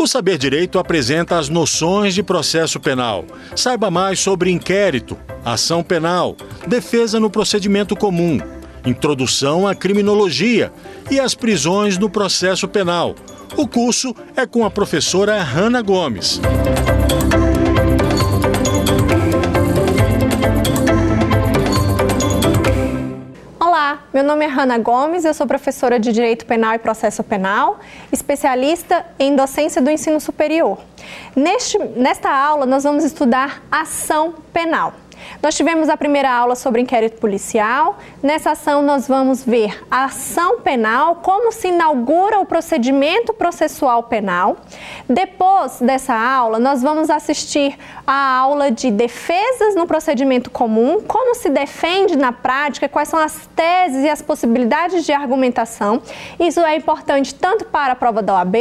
O Saber Direito apresenta as noções de processo penal. Saiba mais sobre inquérito, ação penal, defesa no procedimento comum, introdução à criminologia e as prisões no processo penal. O curso é com a professora Hanna Gomes. Meu nome é Hanna Gomes, eu sou professora de Direito Penal e Processo Penal, especialista em docência do ensino superior. Neste, nesta aula, nós vamos estudar ação penal. Nós tivemos a primeira aula sobre inquérito policial. Nessa ação, nós vamos ver a ação penal, como se inaugura o procedimento processual penal. Depois dessa aula, nós vamos assistir a aula de defesas no procedimento comum, como se defende na prática, quais são as teses e as possibilidades de argumentação. Isso é importante tanto para a prova da OAB,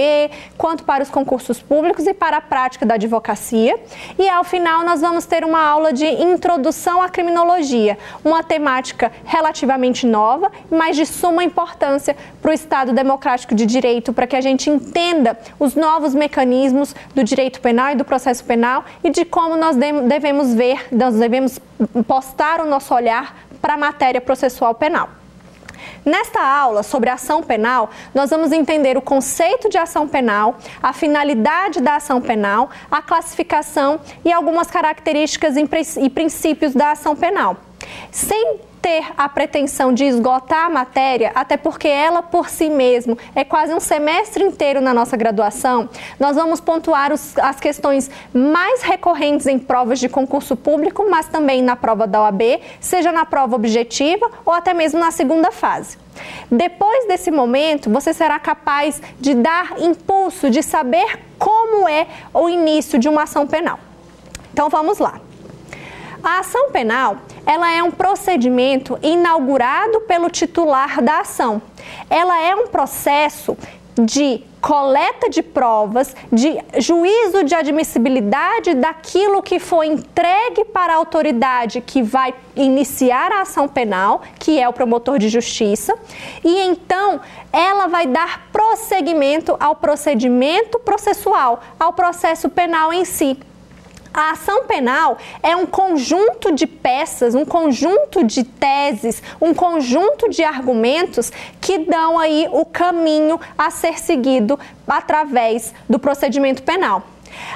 quanto para os concursos públicos e para a prática da advocacia. E ao final, nós vamos ter uma aula de introdução introdução à criminologia, uma temática relativamente nova, mas de suma importância para o Estado democrático de direito, para que a gente entenda os novos mecanismos do direito penal e do processo penal e de como nós devemos ver, nós devemos postar o nosso olhar para a matéria processual penal. Nesta aula sobre ação penal, nós vamos entender o conceito de ação penal, a finalidade da ação penal, a classificação e algumas características e princípios da ação penal. Sem ter a pretensão de esgotar a matéria, até porque ela por si mesmo é quase um semestre inteiro na nossa graduação, nós vamos pontuar os, as questões mais recorrentes em provas de concurso público, mas também na prova da OAB, seja na prova objetiva ou até mesmo na segunda fase. Depois desse momento, você será capaz de dar impulso, de saber como é o início de uma ação penal. Então vamos lá. A ação penal, ela é um procedimento inaugurado pelo titular da ação. Ela é um processo de coleta de provas, de juízo de admissibilidade daquilo que foi entregue para a autoridade que vai iniciar a ação penal, que é o promotor de justiça, e então ela vai dar prosseguimento ao procedimento processual, ao processo penal em si. A ação penal é um conjunto de peças, um conjunto de teses, um conjunto de argumentos que dão aí o caminho a ser seguido através do procedimento penal.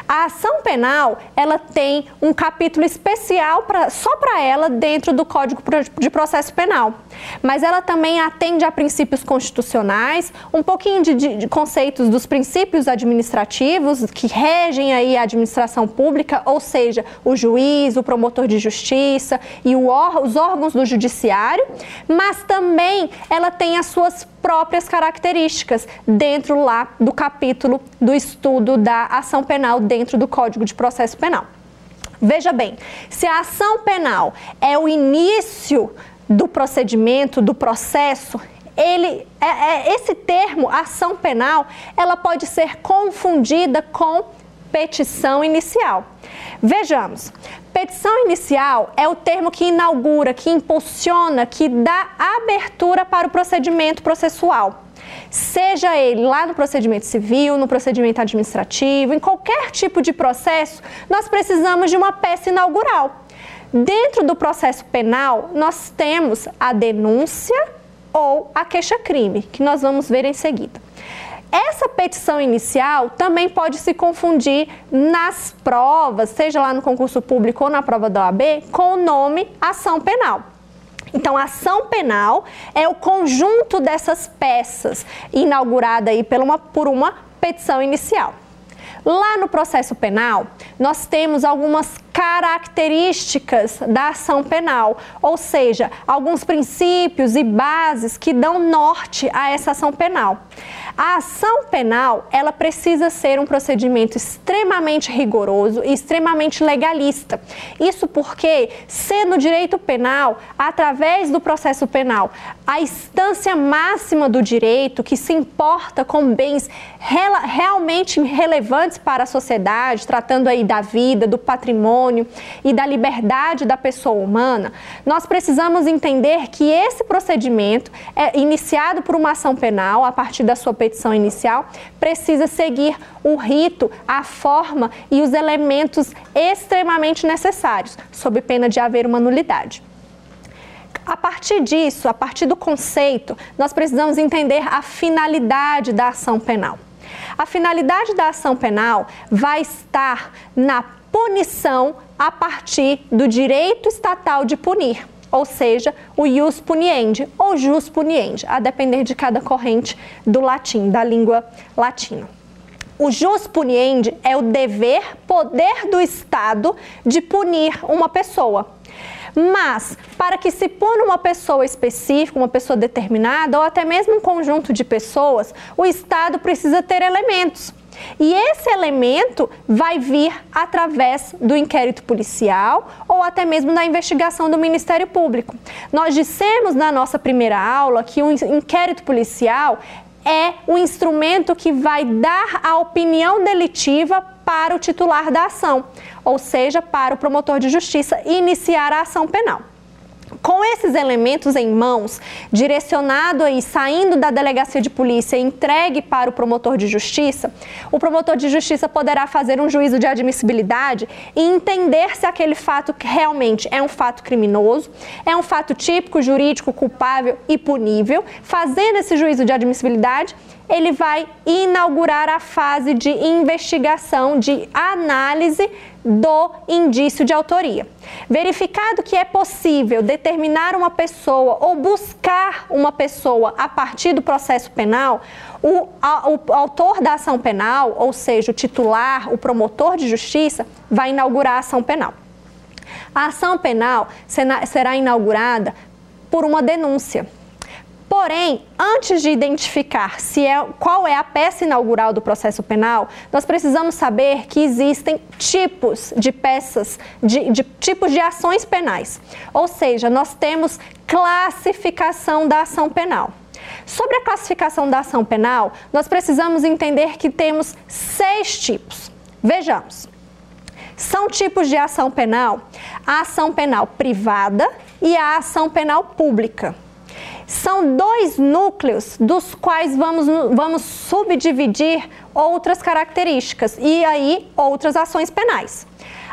A ação penal, ela tem um capítulo especial pra, só para ela dentro do Código de Processo Penal. Mas ela também atende a princípios constitucionais, um pouquinho de, de, de conceitos dos princípios administrativos que regem aí a administração pública, ou seja, o juiz, o promotor de justiça e os órgãos do judiciário, mas também ela tem as suas próprias características dentro lá do capítulo do estudo da ação penal dentro do Código de Processo Penal. Veja bem, se a ação penal é o início do procedimento, do processo, ele, é, é, esse termo, ação penal, ela pode ser confundida com petição inicial. Vejamos, petição inicial é o termo que inaugura, que impulsiona, que dá abertura para o procedimento processual. Seja ele lá no procedimento civil, no procedimento administrativo, em qualquer tipo de processo, nós precisamos de uma peça inaugural. Dentro do processo penal, nós temos a denúncia ou a queixa-crime, que nós vamos ver em seguida. Essa petição inicial também pode se confundir nas provas, seja lá no concurso público ou na prova da OAB, com o nome ação penal. Então, a ação penal é o conjunto dessas peças, inaugurada aí por uma, por uma petição inicial. Lá no processo penal, nós temos algumas características da ação penal, ou seja, alguns princípios e bases que dão norte a essa ação penal. A ação penal, ela precisa ser um procedimento extremamente rigoroso e extremamente legalista. Isso porque, sendo direito penal, através do processo penal, a instância máxima do direito que se importa com bens realmente relevantes para a sociedade, tratando aí da vida, do patrimônio, e da liberdade da pessoa humana, nós precisamos entender que esse procedimento, é iniciado por uma ação penal, a partir da sua petição inicial, precisa seguir o rito, a forma e os elementos extremamente necessários, sob pena de haver uma nulidade. A partir disso, a partir do conceito, nós precisamos entender a finalidade da ação penal. A finalidade da ação penal vai estar na punição a partir do direito estatal de punir, ou seja, o ius puniendi ou jus puniendi, a depender de cada corrente do latim, da língua latina. O jus puniendi é o dever, poder do Estado de punir uma pessoa. Mas, para que se puna uma pessoa específica, uma pessoa determinada, ou até mesmo um conjunto de pessoas, o Estado precisa ter elementos. E esse elemento vai vir através do inquérito policial ou até mesmo da investigação do Ministério Público. Nós dissemos na nossa primeira aula que o inquérito policial é o instrumento que vai dar a opinião delitiva para o titular da ação, ou seja, para o promotor de justiça iniciar a ação penal. Com esses elementos em mãos, direcionado aí, saindo da delegacia de polícia e entregue para o promotor de justiça, o promotor de justiça poderá fazer um juízo de admissibilidade e entender se aquele fato realmente é um fato criminoso, é um fato típico, jurídico, culpável e punível. Fazendo esse juízo de admissibilidade, ele vai inaugurar a fase de investigação, de análise do indício de autoria. Verificado que é possível determinar uma pessoa ou buscar uma pessoa a partir do processo penal, o, a, o autor da ação penal, ou seja, o titular, o promotor de justiça, vai inaugurar a ação penal. A ação penal será inaugurada por uma denúncia. Porém, antes de identificar se é, qual é a peça inaugural do processo penal, nós precisamos saber que existem tipos de peças, de, de tipos de ações penais. Ou seja, nós temos classificação da ação penal. Sobre a classificação da ação penal, nós precisamos entender que temos seis tipos. Vejamos. São tipos de ação penal: a ação penal privada e a ação penal pública. São dois núcleos dos quais vamos, vamos subdividir outras características e aí outras ações penais.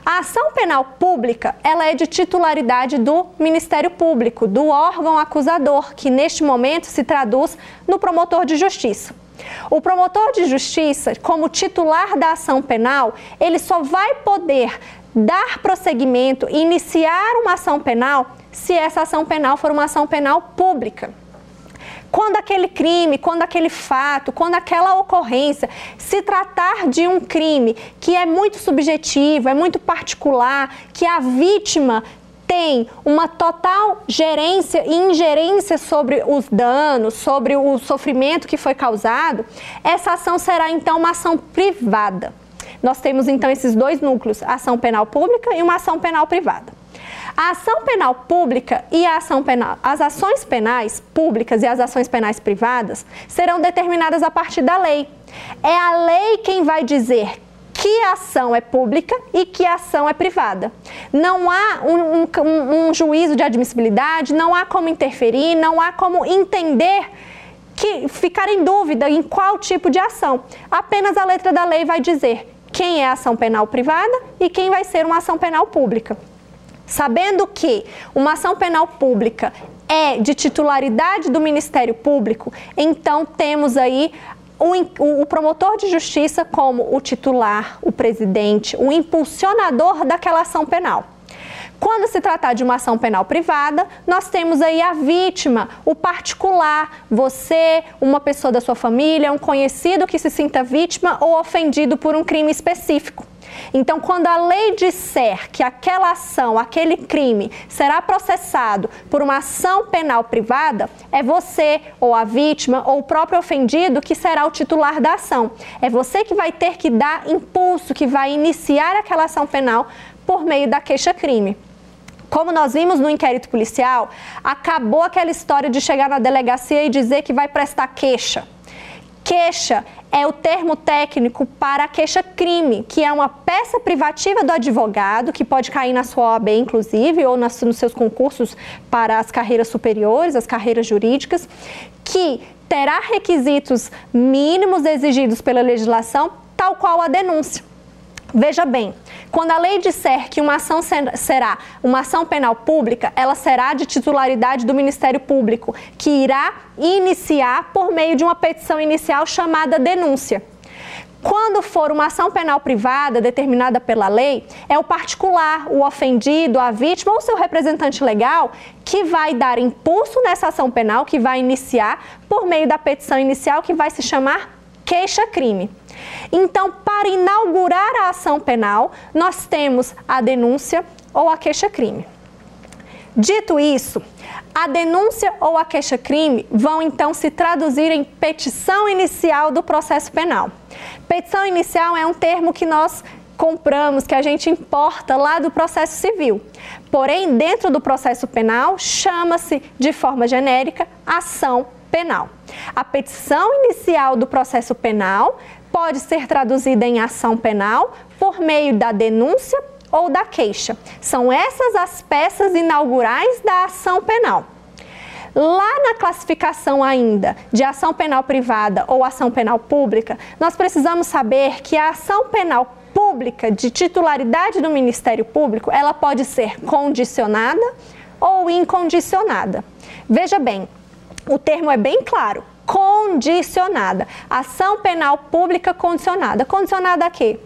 A ação penal pública, ela é de titularidade do Ministério Público, do órgão acusador, que neste momento se traduz no promotor de justiça. O promotor de justiça, como titular da ação penal, ele só vai poder dar prosseguimento iniciar uma ação penal se essa ação penal for uma ação penal pública. Quando aquele crime, quando aquele fato, quando aquela ocorrência se tratar de um crime que é muito subjetivo, é muito particular, que a vítima tem uma total gerência e ingerência sobre os danos, sobre o sofrimento que foi causado, essa ação será então uma ação privada. Nós temos então esses dois núcleos, ação penal pública e uma ação penal privada. A ação penal pública e a ação penal, as ações penais públicas e as ações penais privadas serão determinadas a partir da lei. É a lei quem vai dizer que ação é pública e que ação é privada. Não há um, um, um, juízo de admissibilidade, não há como interferir, não há como entender que ficar em dúvida em qual tipo de ação. Apenas a letra da lei vai dizer quem é ação penal privada e quem vai ser uma ação penal pública. Sabendo que uma ação penal pública é de titularidade do Ministério Público, então temos aí o, o, promotor de justiça como o titular, o presidente, o impulsionador daquela ação penal. Quando se tratar de uma ação penal privada, nós temos aí a vítima, o particular, você, uma pessoa da sua família, um conhecido que se sinta vítima ou ofendido por um crime específico. Então, quando a lei disser que aquela ação, aquele crime será processado por uma ação penal privada, é você ou a vítima ou o próprio ofendido que será o titular da ação. É você que vai ter que dar impulso, que vai iniciar aquela ação penal por meio da queixa-crime. Como nós vimos no inquérito policial, acabou aquela história de chegar na delegacia e dizer que vai prestar queixa queixa é o termo técnico para queixa-crime, que é uma peça privativa do advogado, que pode cair na sua OAB, inclusive, ou nas, nos seus concursos para as carreiras superiores, as carreiras jurídicas, que terá requisitos mínimos exigidos pela legislação, tal qual a denúncia. Veja bem, quando a lei disser que uma ação será uma ação penal pública, ela será de titularidade do Ministério Público, que irá iniciar por meio de uma petição inicial chamada denúncia. Quando for uma ação penal privada determinada pela lei, é o particular, o ofendido, a vítima ou seu representante legal que vai dar impulso nessa ação penal, que vai iniciar por meio da petição inicial, que vai se chamar queixa-crime. Então, para inaugurar a ação penal, nós temos a denúncia ou a queixa-crime. Dito isso, a denúncia ou a queixa-crime vão então se traduzir em petição inicial do processo penal. Petição inicial é um termo que nós compramos, que a gente importa lá do processo civil. Porém, dentro do processo penal, chama-se de forma genérica ação penal. A petição inicial do processo penal pode ser traduzida em ação penal por meio da denúncia ou da queixa. São essas as peças inaugurais da ação penal. Lá na classificação ainda de ação penal privada ou ação penal pública, nós precisamos saber que a ação penal pública de titularidade do Ministério Público, ela pode ser condicionada ou incondicionada. Veja bem, o termo é bem claro condicionada. Ação penal pública condicionada. Condicionada a quê?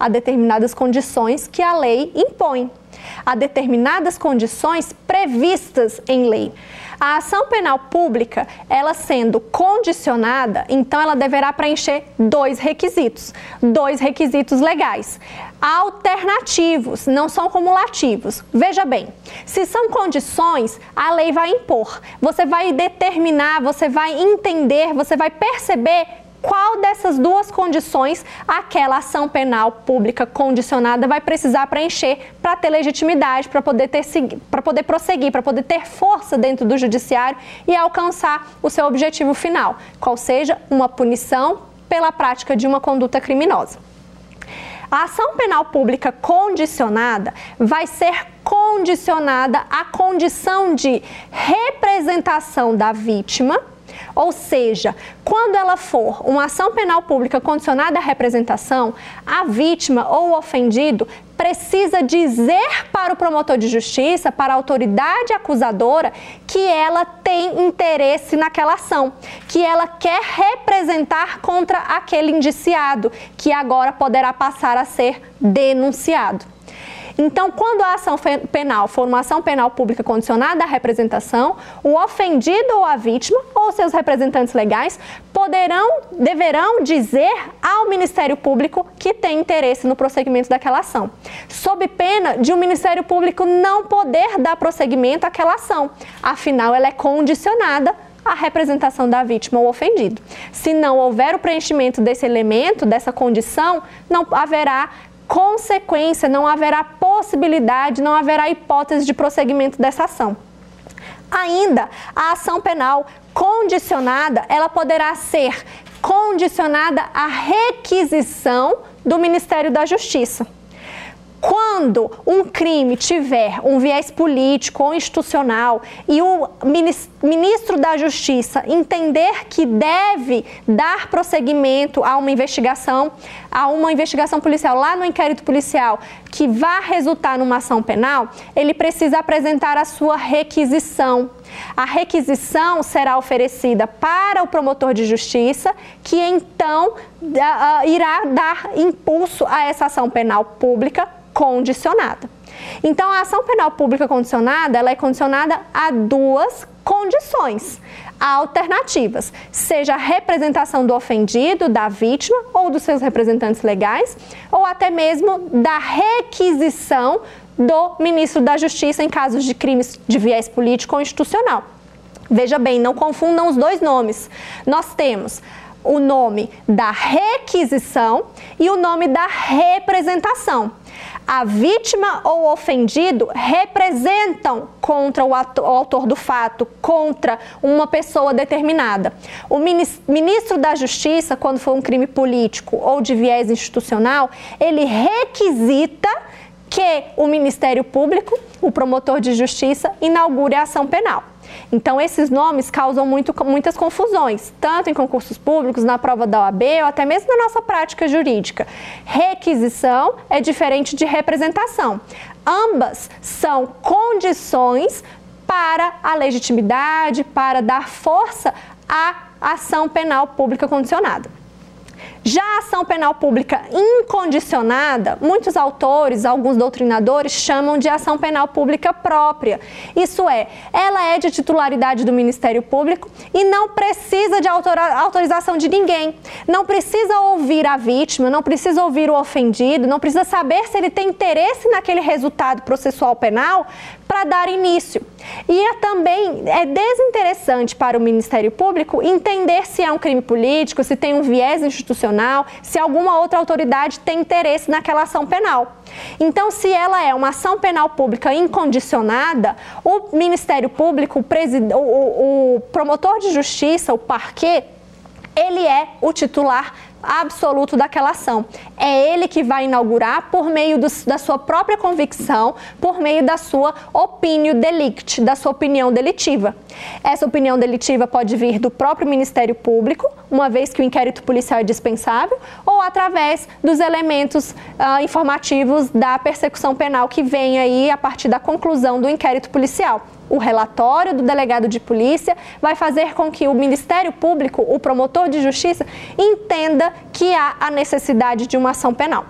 A determinadas condições que a lei impõe. A determinadas condições previstas em lei. A ação penal pública, ela sendo condicionada, então ela deverá preencher dois requisitos, dois requisitos legais. Alternativos, não são cumulativos. Veja bem, se são condições, a lei vai impor. Você vai determinar, você vai entender, você vai perceber qual dessas duas condições aquela ação penal pública condicionada vai precisar preencher para ter legitimidade, para poder, ter, para poder prosseguir, para poder ter força dentro do judiciário e alcançar o seu objetivo final, qual seja uma punição pela prática de uma conduta criminosa. A ação penal pública condicionada vai ser condicionada à condição de representação da vítima ou seja, quando ela for uma ação penal pública condicionada à representação, a vítima ou o ofendido precisa dizer para o promotor de justiça, para a autoridade acusadora, que ela tem interesse naquela ação, que ela quer representar contra aquele indiciado, que agora poderá passar a ser denunciado. Então, quando a ação penal for uma ação penal pública condicionada à representação, o ofendido ou a vítima ou seus representantes legais poderão, deverão dizer ao Ministério Público que tem interesse no prosseguimento daquela ação, sob pena de o um Ministério Público não poder dar prosseguimento àquela ação. Afinal, ela é condicionada à representação da vítima ou ofendido. Se não houver o preenchimento desse elemento, dessa condição, não haverá consequência, não haverá possibilidade, não haverá hipótese de prosseguimento dessa ação. Ainda, a ação penal condicionada, ela poderá ser condicionada à requisição do Ministério da Justiça. Quando um crime tiver um viés político ou institucional e o ministro da Justiça entender que deve dar prosseguimento a uma investigação, a uma investigação policial lá no inquérito policial que vá resultar numa ação penal, ele precisa apresentar a sua requisição. A requisição será oferecida para o promotor de justiça, que então irá dar impulso a essa ação penal pública condicionada. Então, a ação penal pública condicionada, ela é condicionada a duas condições alternativas, seja a representação do ofendido, da vítima ou dos seus representantes legais, ou até mesmo da requisição do ministro da Justiça em casos de crimes de viés político ou institucional. Veja bem, não confundam os dois nomes. Nós temos o nome da requisição e o nome da representação. a vítima ou ofendido representam contra o, o autor do fato, contra uma pessoa determinada. O ministro da Justiça, quando for um crime político ou de viés institucional, ele requisita que o Ministério Público, o promotor de justiça, inaugure a ação penal. Então, esses nomes causam muito, muitas confusões, tanto em concursos públicos, na prova da OAB ou até mesmo na nossa prática jurídica. Requisição é diferente de representação. Ambas são condições para a legitimidade, para dar força à ação penal pública condicionada. Já a ação penal pública incondicionada, muitos autores, alguns doutrinadores chamam de ação penal pública própria. Isso é, ela é de titularidade do Ministério Público e não precisa de autorização de ninguém. Não precisa ouvir a vítima, não precisa ouvir o ofendido, não precisa saber se ele tem interesse naquele resultado processual penal para dar início. E é também é desinteressante para o Ministério Público entender se é um crime político, se tem um viés institucional, se alguma outra autoridade tem interesse naquela ação penal. Então, se ela é uma ação penal pública incondicionada, o Ministério Público, o, o, o promotor de justiça, o parquet, ele é o titular absoluto daquela ação. É ele que vai inaugurar por meio do, da sua própria convicção, por meio da sua opinião delict, da sua opinião delitiva. Essa opinião delitiva pode vir do próprio Ministério Público, uma vez que o inquérito policial é dispensável, ou através dos elementos uh, informativos da persecução penal que vem aí a partir da conclusão do inquérito policial o relatório do delegado de polícia vai fazer com que o Ministério Público, o promotor de justiça, entenda que há a necessidade de uma ação penal.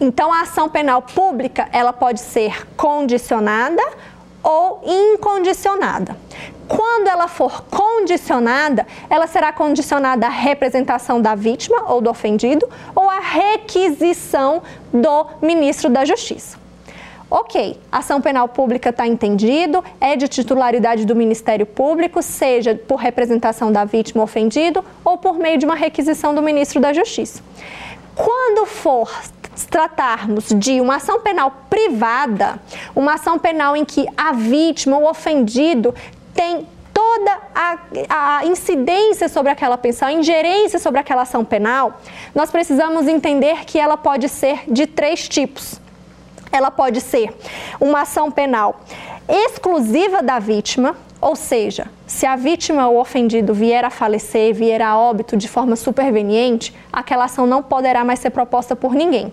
Então, a ação penal pública, ela pode ser condicionada ou incondicionada. Quando ela for condicionada, ela será condicionada à representação da vítima ou do ofendido ou à requisição do ministro da Justiça. Ok, ação penal pública está entendido, é de titularidade do Ministério Público, seja por representação da vítima ofendido ou por meio de uma requisição do ministro da Justiça. Quando for tratarmos de uma ação penal privada, uma ação penal em que a vítima, o ofendido, tem toda a, a, incidência sobre aquela pensão, a ingerência sobre aquela ação penal, nós precisamos entender que ela pode ser de três tipos ela pode ser uma ação penal exclusiva da vítima, ou seja, se a vítima ou ofendido vier a falecer, vier a óbito de forma superveniente, aquela ação não poderá mais ser proposta por ninguém.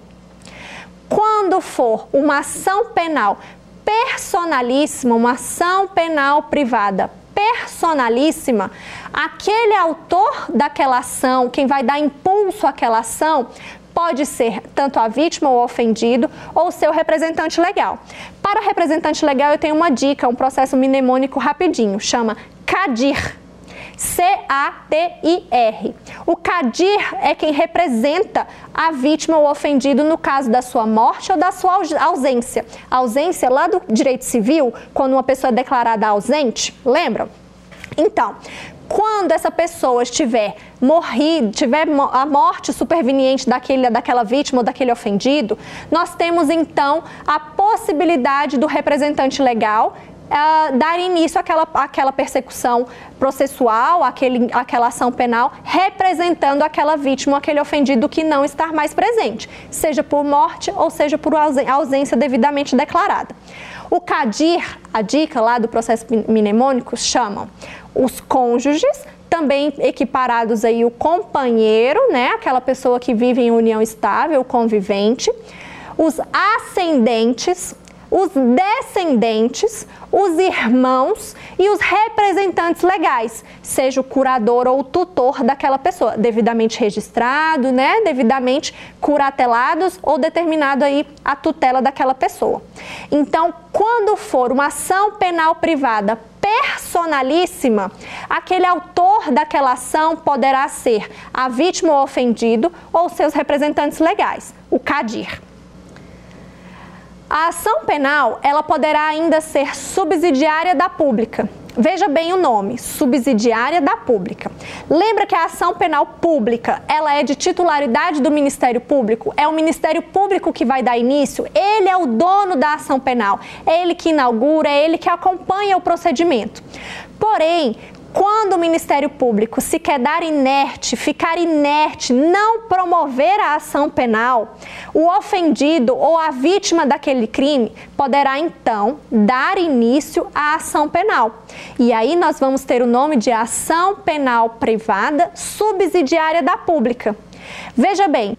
Quando for uma ação penal personalíssima, uma ação penal privada personalíssima, aquele autor daquela ação, quem vai dar impulso àquela ação, pode ser tanto a vítima ou ofendido ou seu representante legal. Para representante legal, eu tenho uma dica, um processo mnemônico rapidinho, chama CADIR. C-A-T-I-R. O CADIR é quem representa a vítima ou ofendido no caso da sua morte ou da sua ausência. A ausência lá do direito civil, quando uma pessoa é declarada ausente, lembram? Então, quando essa pessoa estiver morrido, tiver a morte superveniente daquele, daquela vítima ou daquele ofendido, nós temos então a possibilidade do representante legal Uh, dar início àquela, àquela persecução processual, àquele, àquela ação penal, representando aquela vítima, aquele ofendido que não está mais presente, seja por morte ou seja por ausência devidamente declarada. O CADIR, a dica lá do processo mnemônico, chamam os cônjuges, também equiparados aí o companheiro, né, aquela pessoa que vive em união estável, convivente, os ascendentes, os descendentes, os irmãos e os representantes legais, seja o curador ou o tutor daquela pessoa, devidamente registrado, né, devidamente curatelados ou determinado aí a tutela daquela pessoa. Então, quando for uma ação penal privada personalíssima, aquele autor daquela ação poderá ser a vítima ou ofendido ou seus representantes legais, o CADIR. A ação penal, ela poderá ainda ser subsidiária da pública. Veja bem o nome, subsidiária da pública. Lembra que a ação penal pública, ela é de titularidade do Ministério Público? É o Ministério Público que vai dar início? Ele é o dono da ação penal. É ele que inaugura, é ele que acompanha o procedimento. Porém, quando o Ministério Público se quedar inerte, ficar inerte, não promover a ação penal, o ofendido ou a vítima daquele crime poderá então dar início à ação penal. E aí nós vamos ter o nome de ação penal privada subsidiária da pública. Veja bem,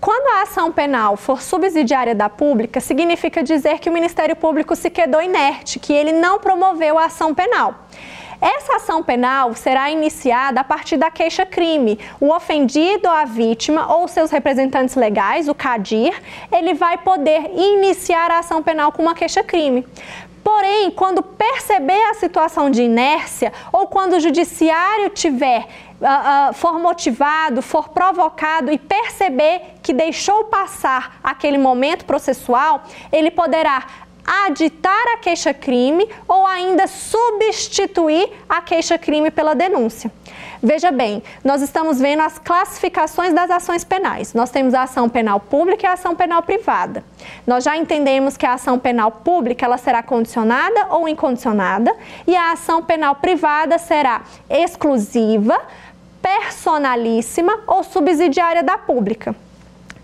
quando a ação penal for subsidiária da pública, significa dizer que o Ministério Público se quedou inerte, que ele não promoveu a ação penal. Essa ação penal será iniciada a partir da queixa-crime. O ofendido, a vítima ou seus representantes legais, o CADIR, ele vai poder iniciar a ação penal com uma queixa-crime. Porém, quando perceber a situação de inércia ou quando o judiciário tiver Uh, uh, for motivado, for provocado e perceber que deixou passar aquele momento processual, ele poderá aditar a queixa-crime ou ainda substituir a queixa-crime pela denúncia. Veja bem, nós estamos vendo as classificações das ações penais. Nós temos a ação penal pública e a ação penal privada. Nós já entendemos que a ação penal pública ela será condicionada ou incondicionada e a ação penal privada será exclusiva, personalíssima ou subsidiária da pública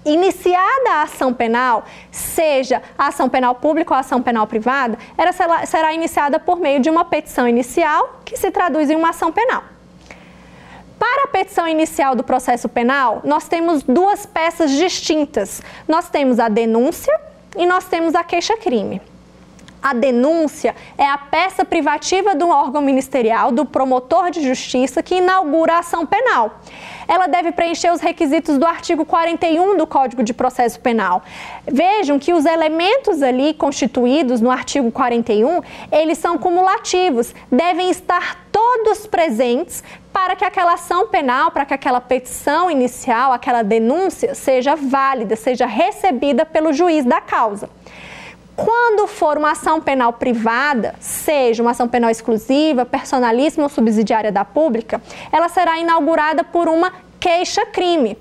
iniciada a ação penal, seja a ação penal pública ou a ação penal privada, ela será iniciada por meio de uma petição inicial, que se traduz em uma ação penal. Para a petição inicial do processo penal, nós temos duas peças distintas. Nós temos a denúncia e nós temos a queixa-crime. A denúncia é a peça privativa do órgão ministerial, do promotor de justiça, que inaugura a ação penal. Ela deve preencher os requisitos do artigo 41 do Código de Processo Penal. Vejam que os elementos ali constituídos no artigo 41, eles são cumulativos, devem estar todos presentes para que aquela ação penal, para que aquela petição inicial, aquela denúncia seja válida, seja recebida pelo juiz da causa. Quando for uma ação penal privada, seja uma ação penal exclusiva, personalíssima ou subsidiária da pública, ela será inaugurada por uma queixa-crime.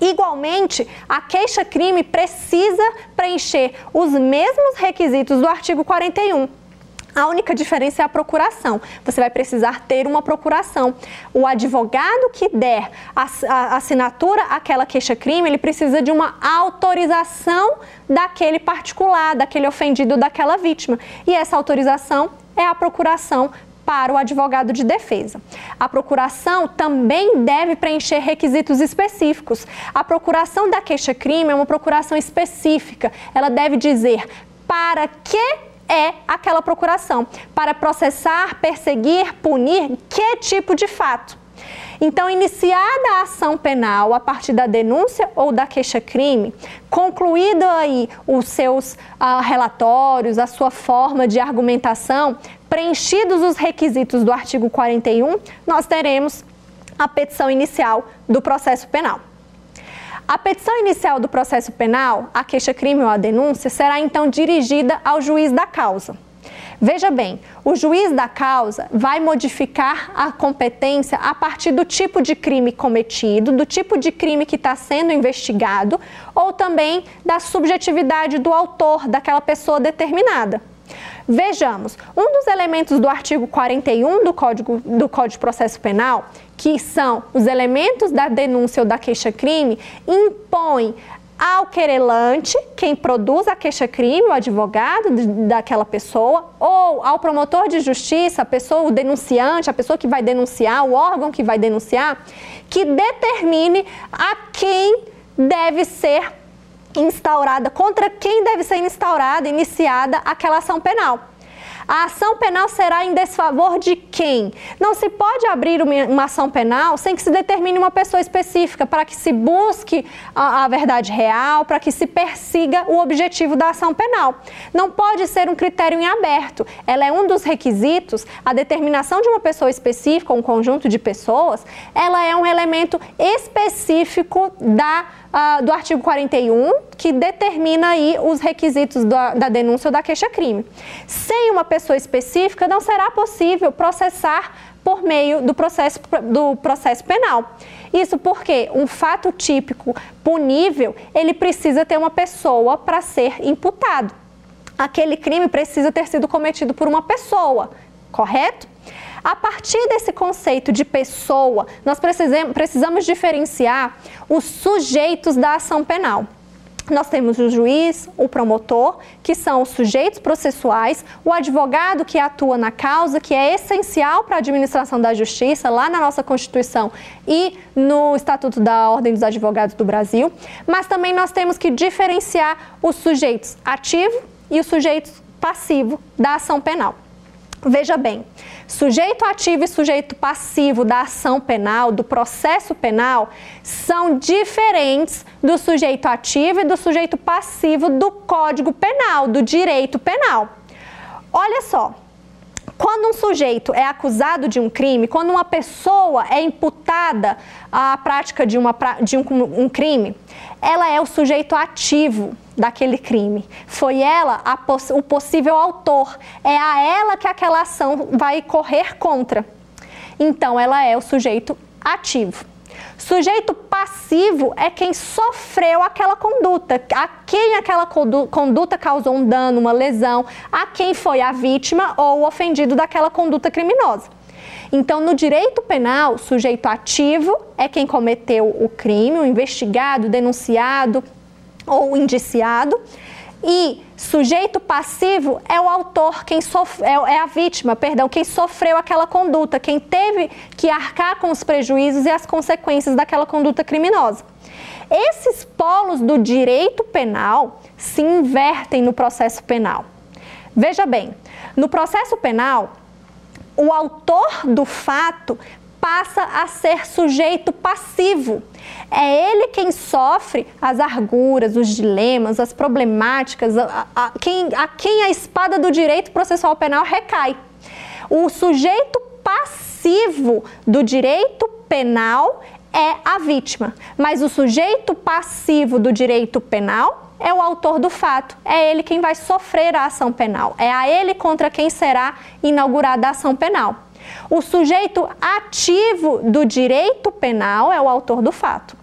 Igualmente, a queixa-crime precisa preencher os mesmos requisitos do artigo 41 a única diferença é a procuração. Você vai precisar ter uma procuração. O advogado que der a assinatura àquela queixa-crime, ele precisa de uma autorização daquele particular, daquele ofendido, daquela vítima. E essa autorização é a procuração para o advogado de defesa. A procuração também deve preencher requisitos específicos. A procuração da queixa-crime é uma procuração específica. Ela deve dizer para que é aquela procuração para processar, perseguir, punir que tipo de fato. Então, iniciada a ação penal a partir da denúncia ou da queixa-crime, concluído aí os seus uh, relatórios, a sua forma de argumentação, preenchidos os requisitos do artigo 41, nós teremos a petição inicial do processo penal. A petição inicial do processo penal, a queixa-crime ou a denúncia, será então dirigida ao juiz da causa. Veja bem, o juiz da causa vai modificar a competência a partir do tipo de crime cometido, do tipo de crime que está sendo investigado ou também da subjetividade do autor, daquela pessoa determinada. Vejamos, um dos elementos do artigo 41 do Código, do Código de Processo Penal, que são os elementos da denúncia ou da queixa-crime, impõe ao querelante, quem produz a queixa-crime, o advogado daquela pessoa, ou ao promotor de justiça, a pessoa, o denunciante, a pessoa que vai denunciar, o órgão que vai denunciar, que determine a quem deve ser instaurada, contra quem deve ser instaurada, iniciada aquela ação penal. A ação penal será em desfavor de quem? Não se pode abrir uma ação penal sem que se determine uma pessoa específica, para que se busque a, a verdade real, para que se persiga o objetivo da ação penal. Não pode ser um critério em aberto. Ela é um dos requisitos, a determinação de uma pessoa específica, um conjunto de pessoas, ela é um elemento específico da uh, do artigo 41, que determina aí os requisitos da, da denúncia ou da queixa-crime. Sem uma pessoa específica, não será possível processar por meio do processo, do processo penal. Isso porque um fato típico punível, ele precisa ter uma pessoa para ser imputado. Aquele crime precisa ter sido cometido por uma pessoa, correto? A partir desse conceito de pessoa, nós precisamos diferenciar os sujeitos da ação penal. Nós temos o juiz, o promotor, que são os sujeitos processuais, o advogado que atua na causa, que é essencial para a administração da justiça, lá na nossa Constituição e no Estatuto da Ordem dos Advogados do Brasil. Mas também nós temos que diferenciar os sujeitos ativo e os sujeitos passivo da ação penal. Veja bem, sujeito ativo e sujeito passivo da ação penal, do processo penal, são diferentes do sujeito ativo e do sujeito passivo do Código Penal, do direito penal. Olha só, quando um sujeito é acusado de um crime, quando uma pessoa é imputada à prática de, uma, de um, um crime, ela é o sujeito ativo daquele crime. Foi ela o possível autor. É a ela que aquela ação vai correr contra. Então, ela é o sujeito ativo. Sujeito passivo é quem sofreu aquela conduta, a quem aquela conduta causou um dano, uma lesão, a quem foi a vítima ou o ofendido daquela conduta criminosa. Então, no direito penal, sujeito ativo é quem cometeu o crime, o investigado, denunciado ou indiciado. E sujeito passivo é o autor, quem sof... é, é a vítima, perdão, quem sofreu aquela conduta, quem teve que arcar com os prejuízos e as consequências daquela conduta criminosa. Esses polos do direito penal se invertem no processo penal. Veja bem, no processo penal, o autor do fato passa a ser sujeito passivo. É ele quem sofre as arguras, os dilemas, as problemáticas, a, a, quem, a quem a espada do direito processual penal recai. O sujeito passivo do direito penal é a vítima, mas o sujeito passivo do direito penal é o autor do fato, é ele quem vai sofrer a ação penal, é a ele contra quem será inaugurada a ação penal. O sujeito ativo do direito penal é o autor do fato.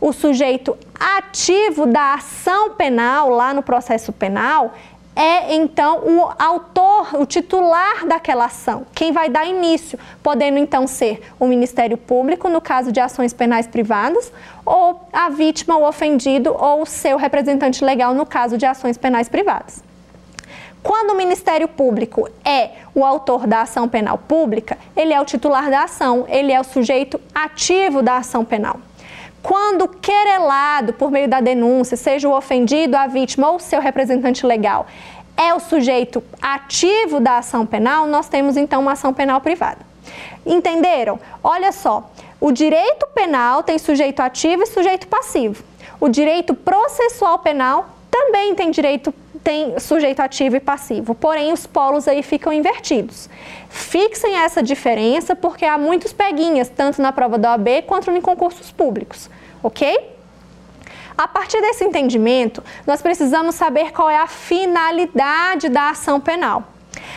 O sujeito ativo da ação penal, lá no processo penal, é então o autor, o titular daquela ação, quem vai dar início, podendo então ser o Ministério Público, no caso de ações penais privadas, ou a vítima, o ofendido, ou o seu representante legal, no caso de ações penais privadas. Quando o Ministério Público é o autor da ação penal pública, ele é o titular da ação, ele é o sujeito ativo da ação penal. Quando querelado por meio da denúncia, seja o ofendido, a vítima ou seu representante legal, é o sujeito ativo da ação penal, nós temos então uma ação penal privada. Entenderam? Olha só, o direito penal tem sujeito ativo e sujeito passivo. O direito processual penal também tem direito tem sujeito ativo e passivo, porém os polos aí ficam invertidos. Fixem essa diferença porque há muitos peguinhas, tanto na prova da OAB quanto em concursos públicos, ok? A partir desse entendimento, nós precisamos saber qual é a finalidade da ação penal.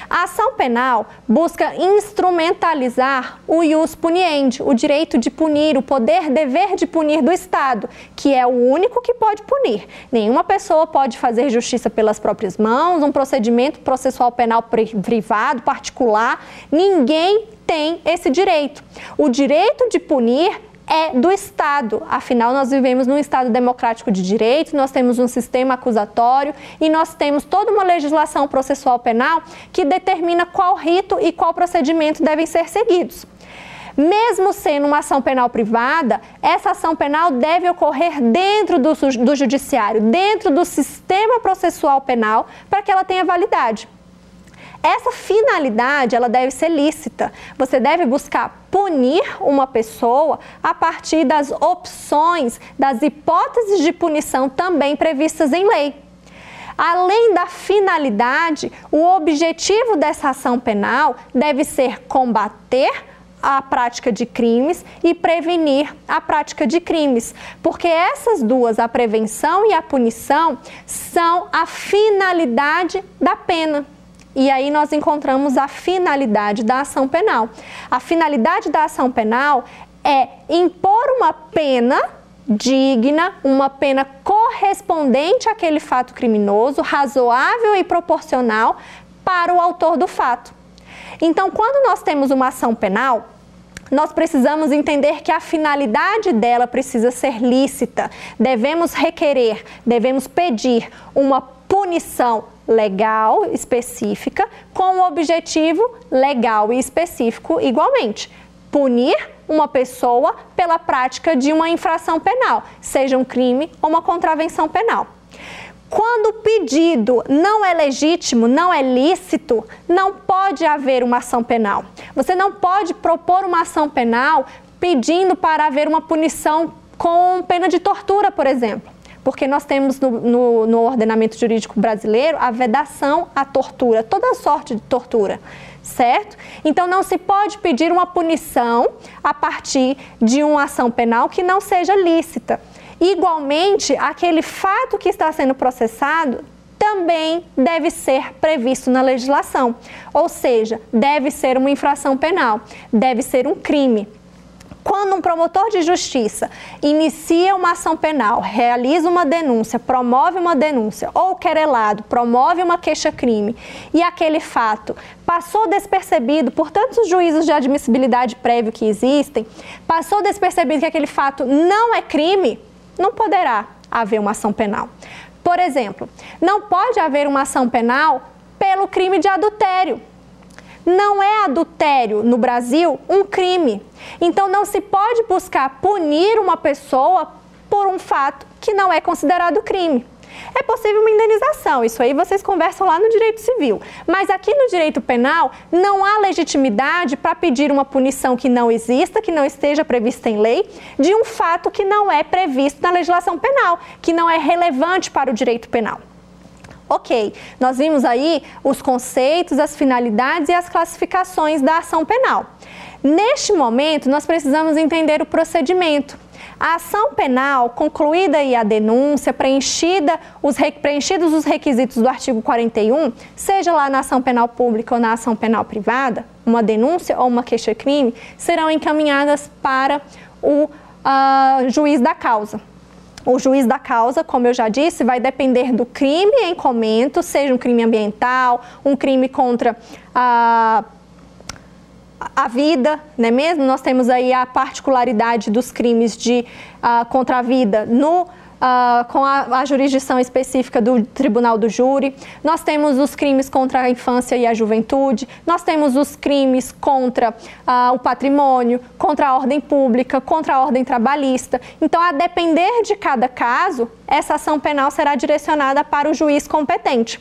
A ação penal busca instrumentalizar o ius puniendi, o direito de punir, o poder dever de punir do Estado, que é o único que pode punir. Nenhuma pessoa pode fazer justiça pelas próprias mãos, um procedimento processual penal privado, particular, ninguém tem esse direito. O direito de punir é do Estado. Afinal, nós vivemos num Estado democrático de direito, nós temos um sistema acusatório e nós temos toda uma legislação processual penal que determina qual rito e qual procedimento devem ser seguidos. Mesmo sendo uma ação penal privada, essa ação penal deve ocorrer dentro do, do judiciário, dentro do sistema processual penal, para que ela tenha validade. Essa finalidade, ela deve ser lícita. Você deve buscar punir uma pessoa a partir das opções, das hipóteses de punição também previstas em lei. Além da finalidade, o objetivo dessa ação penal deve ser combater a prática de crimes e prevenir a prática de crimes, porque essas duas, a prevenção e a punição, são a finalidade da pena. E aí nós encontramos a finalidade da ação penal. A finalidade da ação penal é impor uma pena digna, uma pena correspondente àquele fato criminoso, razoável e proporcional para o autor do fato. Então, quando nós temos uma ação penal, nós precisamos entender que a finalidade dela precisa ser lícita. Devemos requerer, devemos pedir uma punição legal específica com o objetivo legal e específico igualmente. Punir uma pessoa pela prática de uma infração penal, seja um crime ou uma contravenção penal. Quando o pedido não é legítimo, não é lícito, não pode haver uma ação penal. Você não pode propor uma ação penal pedindo para haver uma punição com pena de tortura, por exemplo. Porque nós temos no, no, no ordenamento jurídico brasileiro a vedação à tortura, toda sorte de tortura certo? Então não se pode pedir uma punição a partir de uma ação penal que não seja lícita. Igualmente, aquele fato que está sendo processado também deve ser previsto na legislação, ou seja, deve ser uma infração penal, deve ser um crime. Quando um promotor de justiça inicia uma ação penal, realiza uma denúncia, promove uma denúncia, ou querelado promove uma queixa-crime e aquele fato passou despercebido por tantos juízos de admissibilidade prévio que existem, passou despercebido que aquele fato não é crime, não poderá haver uma ação penal. Por exemplo, não pode haver uma ação penal pelo crime de adultério. Não é adultério no Brasil um crime. Então não se pode buscar punir uma pessoa por um fato que não é considerado crime. É possível uma indenização, isso aí vocês conversam lá no direito civil. Mas aqui no direito penal não há legitimidade para pedir uma punição que não exista, que não esteja prevista em lei, de um fato que não é previsto na legislação penal, que não é relevante para o direito penal. Ok, nós vimos aí os conceitos, as finalidades e as classificações da ação penal. Neste momento, nós precisamos entender o procedimento. A ação penal, concluída a denúncia, preenchida os, preenchidos os requisitos do artigo 41, seja lá na ação penal pública ou na ação penal privada, uma denúncia ou uma queixa-crime, serão encaminhadas para o uh, juiz da causa. O juiz da causa, como eu já disse, vai depender do crime em comento, seja um crime ambiental, um crime contra a, a vida, não é mesmo? Nós temos aí a particularidade dos crimes de uh, contra a vida no uh, com a, a, jurisdição específica do Tribunal do Júri, nós temos os crimes contra a infância e a juventude, nós temos os crimes contra uh, o patrimônio, contra a ordem pública, contra a ordem trabalhista. Então, a depender de cada caso, essa ação penal será direcionada para o juiz competente.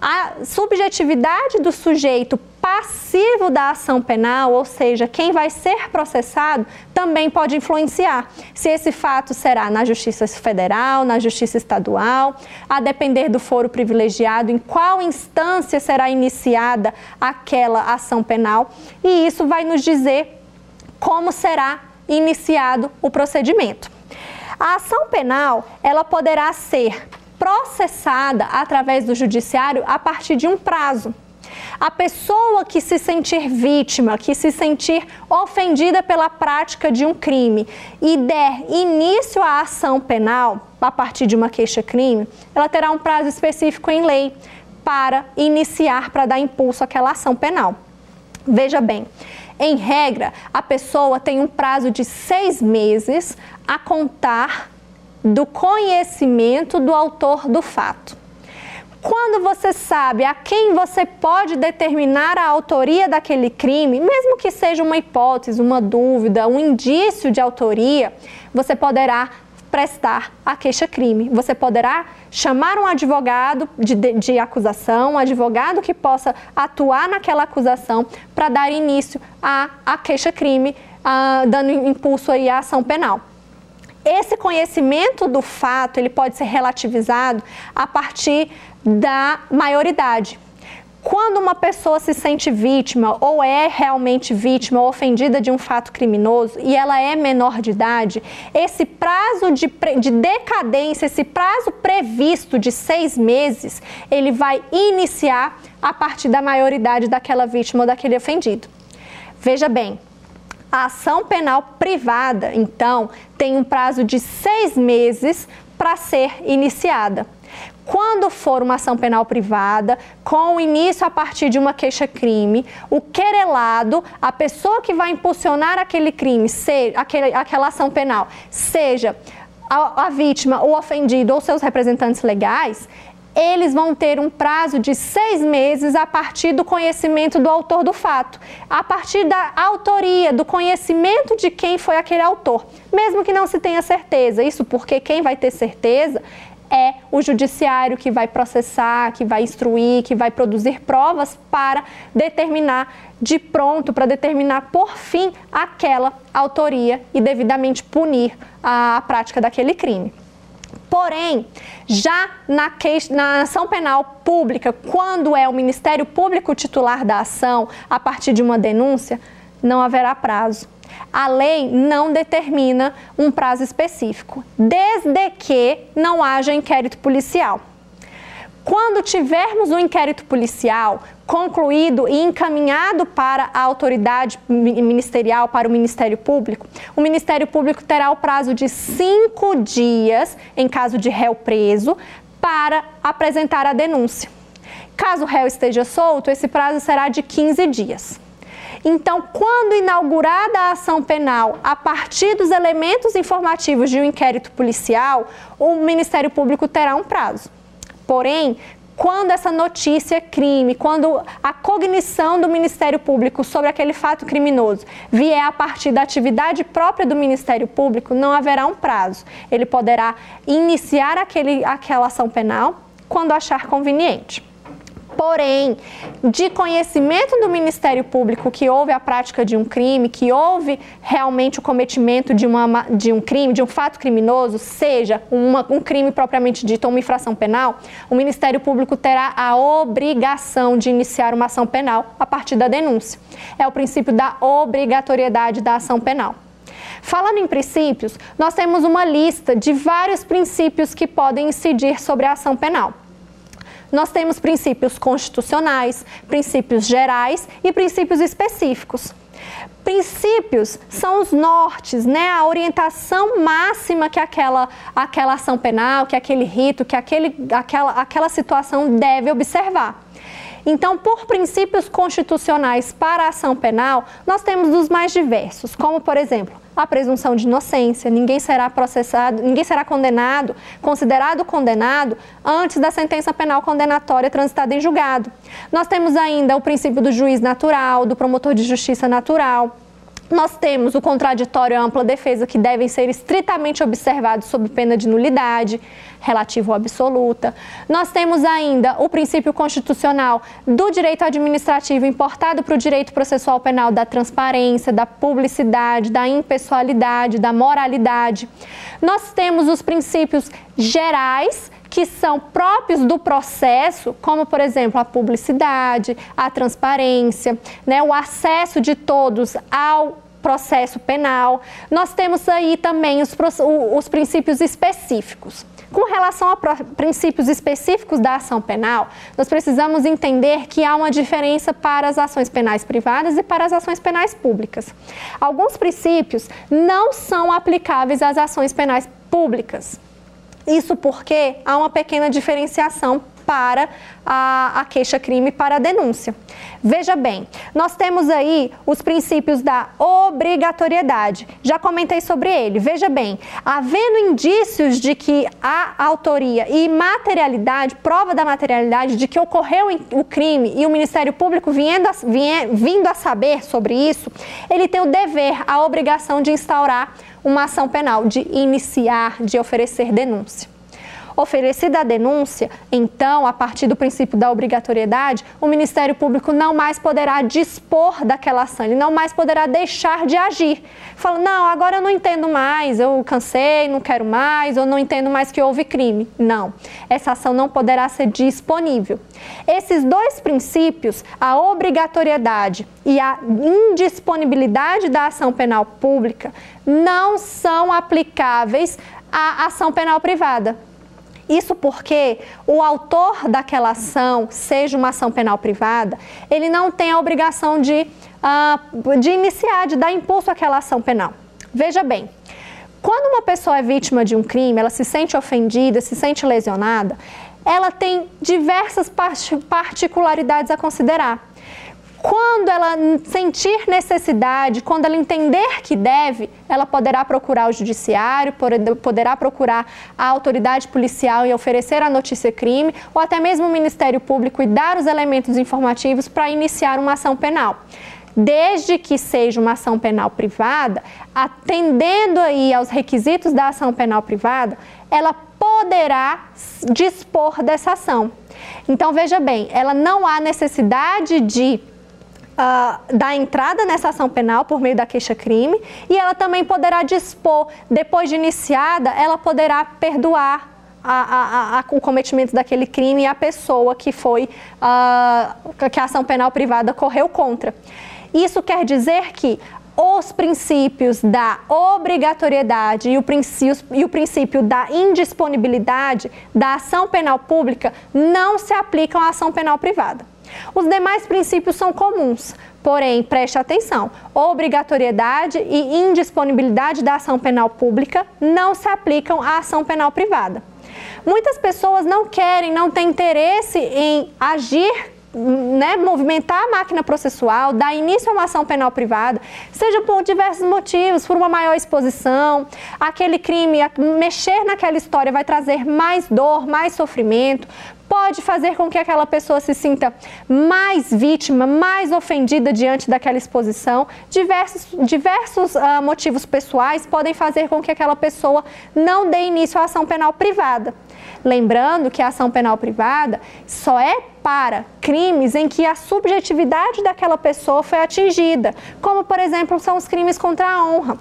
A subjetividade do sujeito passivo da ação penal, ou seja, quem vai ser processado, também pode influenciar. Se esse fato será na Justiça Federal, na Justiça Estadual, a depender do foro privilegiado, em qual instância será iniciada aquela ação penal, e isso vai nos dizer como será iniciado o procedimento. A ação penal, ela poderá ser processada através do judiciário a partir de um prazo. A pessoa que se sentir vítima, que se sentir ofendida pela prática de um crime e der início à ação penal a partir de uma queixa-crime, ela terá um prazo específico em lei para iniciar, para dar impulso àquela ação penal. Veja bem, em regra, a pessoa tem um prazo de seis meses a contar do conhecimento do autor do fato. Quando você sabe a quem você pode determinar a autoria daquele crime, mesmo que seja uma hipótese, uma dúvida, um indício de autoria, você poderá prestar a queixa-crime. Você poderá chamar um advogado de, de, de, acusação, um advogado que possa atuar naquela acusação para dar início à, à queixa-crime, uh, dando impulso aí à ação penal. Esse conhecimento do fato ele pode ser relativizado a partir da maioridade. quando uma pessoa se sente vítima ou é realmente vítima ou ofendida de um fato criminoso e ela é menor de idade, esse prazo de, de decadência, esse prazo previsto de seis meses, ele vai iniciar a partir da maioridade daquela vítima ou daquele ofendido. Veja bem, a ação penal privada, então, tem um prazo de seis meses para ser iniciada. Quando for uma ação penal privada, com início a partir de uma queixa-crime, o querelado, a pessoa que vai impulsionar aquele crime, aquele, aquela ação penal, seja a, a vítima, o ofendido ou seus representantes legais, eles vão ter um prazo de seis meses a partir do conhecimento do autor do fato, a partir da autoria, do conhecimento de quem foi aquele autor, mesmo que não se tenha certeza. Isso porque quem vai ter certeza é o judiciário que vai processar, que vai instruir, que vai produzir provas para determinar de pronto, para determinar por fim aquela autoria e devidamente punir a prática daquele crime. Porém, já na, na, ação penal pública, quando é o Ministério Público titular da ação, a partir de uma denúncia, não haverá prazo a lei não determina um prazo específico, desde que não haja inquérito policial. Quando tivermos um inquérito policial concluído e encaminhado para a autoridade ministerial, para o Ministério Público, o Ministério Público terá o prazo de cinco dias, em caso de réu preso, para apresentar a denúncia. Caso o réu esteja solto, esse prazo será de 15 dias. Então, quando inaugurada a ação penal, a partir dos elementos informativos de um inquérito policial, o Ministério Público terá um prazo. Porém, quando essa notícia é crime, quando a cognição do Ministério Público sobre aquele fato criminoso vier a partir da atividade própria do Ministério Público, não haverá um prazo. Ele poderá iniciar aquele, aquela ação penal quando achar conveniente. Porém, de conhecimento do Ministério Público que houve a prática de um crime, que houve realmente o cometimento de, uma, de um crime, de um fato criminoso, seja uma, um crime propriamente dito ou uma infração penal, o Ministério Público terá a obrigação de iniciar uma ação penal a partir da denúncia. É o princípio da obrigatoriedade da ação penal. Falando em princípios, nós temos uma lista de vários princípios que podem incidir sobre a ação penal. Nós temos princípios constitucionais, princípios gerais e princípios específicos. Princípios são os nortes, né? a orientação máxima que aquela, aquela ação penal, que aquele rito, que aquele, aquela, aquela situação deve observar. Então, por princípios constitucionais para a ação penal, nós temos os mais diversos, como, por exemplo, a presunção de inocência, ninguém será processado, ninguém será condenado, considerado condenado antes da sentença penal condenatória transitada em julgado. Nós temos ainda o princípio do juiz natural, do promotor de justiça natural. Nós temos o contraditório e ampla defesa que devem ser estritamente observados sob pena de nulidade relativo ou absoluta. Nós temos ainda o princípio constitucional do direito administrativo importado para o direito processual penal da transparência, da publicidade, da impessoalidade, da moralidade. Nós temos os princípios gerais que são próprios do processo, como por exemplo a publicidade, a transparência, né, o acesso de todos ao processo penal. Nós temos aí também os, os princípios específicos. Com relação a princípios específicos da ação penal, nós precisamos entender que há uma diferença para as ações penais privadas e para as ações penais públicas. Alguns princípios não são aplicáveis às ações penais públicas. Isso porque há uma pequena diferenciação para a, a queixa-crime, para a denúncia. Veja bem, nós temos aí os princípios da obrigatoriedade. Já comentei sobre ele. Veja bem, havendo indícios de que há autoria e materialidade, prova da materialidade de que ocorreu o crime e o Ministério Público vindo a, vindo a saber sobre isso, ele tem o dever, a obrigação de instaurar uma ação penal, de iniciar, de oferecer denúncia. Oferecida a denúncia, então, a partir do princípio da obrigatoriedade, o Ministério Público não mais poderá dispor daquela ação, ele não mais poderá deixar de agir. Fala, não, agora eu não entendo mais, eu cansei, não quero mais, ou não entendo mais que houve crime. Não, essa ação não poderá ser disponível. Esses dois princípios, a obrigatoriedade e a indisponibilidade da ação penal pública, não são aplicáveis à ação penal privada. Isso porque o autor daquela ação, seja uma ação penal privada, ele não tem a obrigação de, uh, de iniciar, de dar impulso àquela ação penal. Veja bem, quando uma pessoa é vítima de um crime, ela se sente ofendida, se sente lesionada, ela tem diversas particularidades a considerar. Quando ela sentir necessidade, quando ela entender que deve, ela poderá procurar o judiciário, poderá procurar a autoridade policial e oferecer a notícia crime, ou até mesmo o Ministério Público e dar os elementos informativos para iniciar uma ação penal desde que seja uma ação penal privada, atendendo aí aos requisitos da ação penal privada, ela poderá dispor dessa ação. Então veja bem, ela não há necessidade de uh, dar entrada nessa ação penal por meio da queixa-crime e ela também poderá dispor, depois de iniciada, ela poderá perdoar a, a, a, o cometimento daquele crime e a pessoa que foi, uh, que a ação penal privada correu contra. Isso quer dizer que os princípios da obrigatoriedade e o, e o princípio da indisponibilidade da ação penal pública não se aplicam à ação penal privada. Os demais princípios são comuns, porém, preste atenção: obrigatoriedade e indisponibilidade da ação penal pública não se aplicam à ação penal privada. Muitas pessoas não querem, não têm interesse em agir né, movimentar a máquina processual, dar início a uma ação penal privada, seja por diversos motivos, por uma maior exposição, aquele crime, mexer naquela história vai trazer mais dor, mais sofrimento, pode fazer com que aquela pessoa se sinta mais vítima, mais ofendida diante daquela exposição. Diversos, diversos uh, motivos pessoais podem fazer com que aquela pessoa não dê início à ação penal privada. Lembrando que a ação penal privada só é para crimes em que a subjetividade daquela pessoa foi atingida, como, por exemplo, são os crimes contra a honra.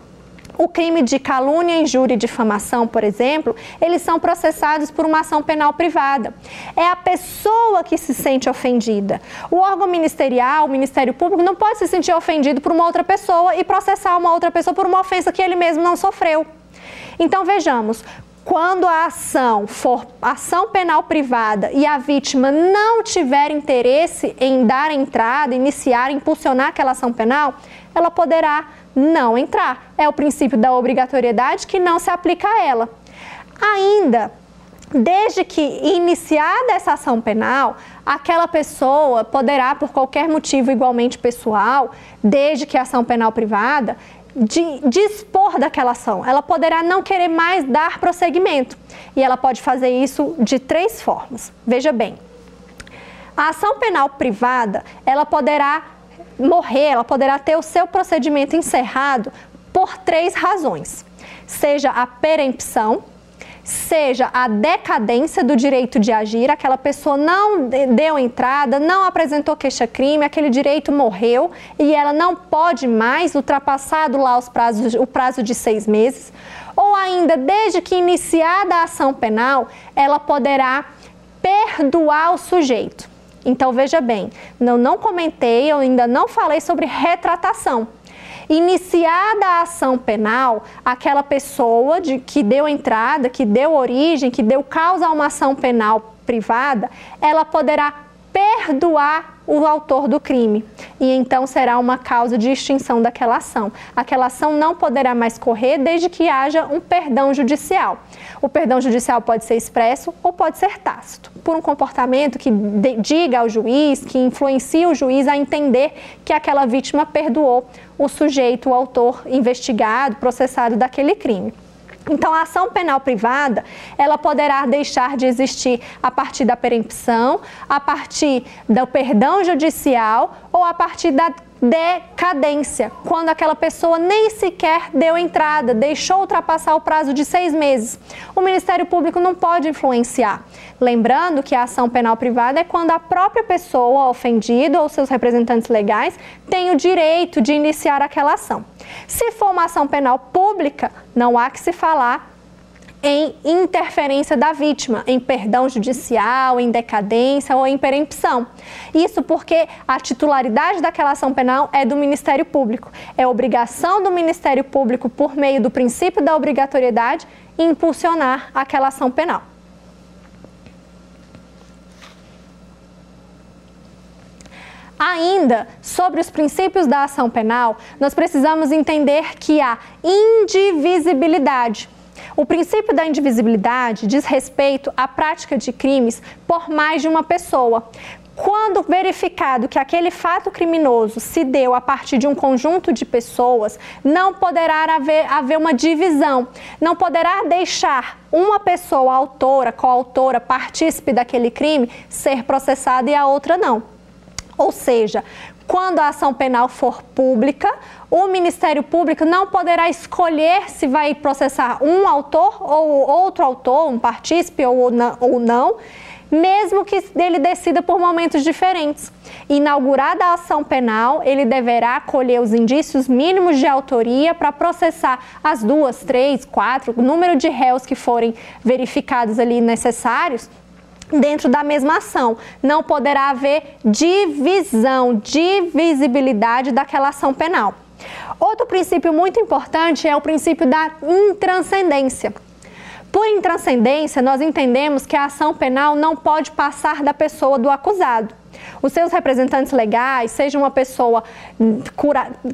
O crime de calúnia, injúria e difamação, por exemplo, eles são processados por uma ação penal privada. É a pessoa que se sente ofendida. O órgão ministerial, o Ministério Público, não pode se sentir ofendido por uma outra pessoa e processar uma outra pessoa por uma ofensa que ele mesmo não sofreu. Então vejamos, quando a ação for ação penal privada e a vítima não tiver interesse em dar entrada, iniciar, impulsionar aquela ação penal, ela poderá não entrar. É o princípio da obrigatoriedade que não se aplica a ela. Ainda, desde que iniciada essa ação penal, aquela pessoa poderá, por qualquer motivo igualmente pessoal, desde que a ação penal privada, de dispor daquela ação. Ela poderá não querer mais dar prosseguimento. E ela pode fazer isso de três formas. Veja bem. A ação penal privada, ela poderá morrer, ela poderá ter o seu procedimento encerrado por três razões. Seja a perempção, seja a decadência do direito de agir, aquela pessoa não deu entrada, não apresentou queixa-crime, aquele direito morreu e ela não pode mais, ultrapassado lá os prazos, o prazo de seis meses, ou ainda, desde que iniciada a ação penal, ela poderá perdoar o sujeito. Então, veja bem, eu não comentei, eu ainda não falei sobre retratação. Iniciada a ação penal, aquela pessoa de, que deu entrada, que deu origem, que deu causa a uma ação penal privada, ela poderá perdoar o autor do crime. E então será uma causa de extinção daquela ação. Aquela ação não poderá mais correr desde que haja um perdão judicial. O perdão judicial pode ser expresso ou pode ser tácito, por um comportamento que diga ao juiz, que influencie o juiz a entender que aquela vítima perdoou o sujeito, o autor investigado, processado daquele crime. Então, a ação penal privada, ela poderá deixar de existir a partir da perempção, a partir do perdão judicial ou a partir da decadência, quando aquela pessoa nem sequer deu entrada, deixou ultrapassar o prazo de seis meses. O Ministério Público não pode influenciar. Lembrando que a ação penal privada é quando a própria pessoa ofendida ou seus representantes legais têm o direito de iniciar aquela ação. Se for uma ação penal pública, não há que se falar em interferência da vítima, em perdão judicial, em decadência ou em perempção. Isso porque a titularidade daquela ação penal é do Ministério Público. É obrigação do Ministério Público, por meio do princípio da obrigatoriedade, impulsionar aquela ação penal. Ainda sobre os princípios da ação penal, nós precisamos entender que há indivisibilidade. O princípio da indivisibilidade diz respeito à prática de crimes por mais de uma pessoa. Quando verificado que aquele fato criminoso se deu a partir de um conjunto de pessoas, não poderá haver, haver uma divisão, não poderá deixar uma pessoa autora, coautora, partícipe daquele crime ser processada e a outra não. Ou seja, quando a ação penal for pública, o Ministério Público não poderá escolher se vai processar um autor ou outro autor, um partícipe ou não, mesmo que ele decida por momentos diferentes. Inaugurada a ação penal, ele deverá colher os indícios mínimos de autoria para processar as duas, três, quatro, o número de réus que forem verificados ali necessários dentro da mesma ação. Não poderá haver divisão, divisibilidade daquela ação penal. Outro princípio muito importante é o princípio da intranscendência. Por intranscendência, nós entendemos que a ação penal não pode passar da pessoa do acusado. Os seus representantes legais, seja uma pessoa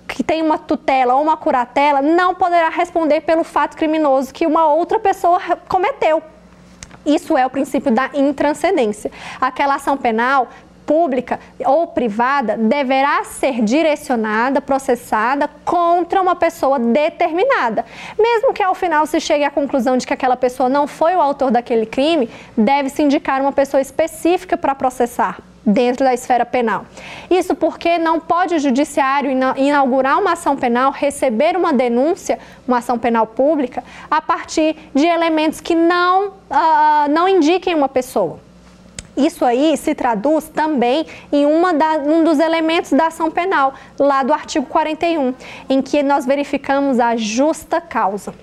que tem uma tutela ou uma curatela, não poderá responder pelo fato criminoso que uma outra pessoa cometeu. Isso é o princípio da intranscendência. Aquela ação penal pública ou privada deverá ser direcionada, processada contra uma pessoa determinada. Mesmo que ao final se chegue à conclusão de que aquela pessoa não foi o autor daquele crime, deve-se indicar uma pessoa específica para processar dentro da esfera penal. Isso porque não pode o judiciário inaugurar uma ação penal, receber uma denúncia, uma ação penal pública, a partir de elementos que não, uh, não indiquem uma pessoa. Isso aí se traduz também em da, um dos elementos da ação penal, lá do artigo 41, em que nós verificamos a justa causa.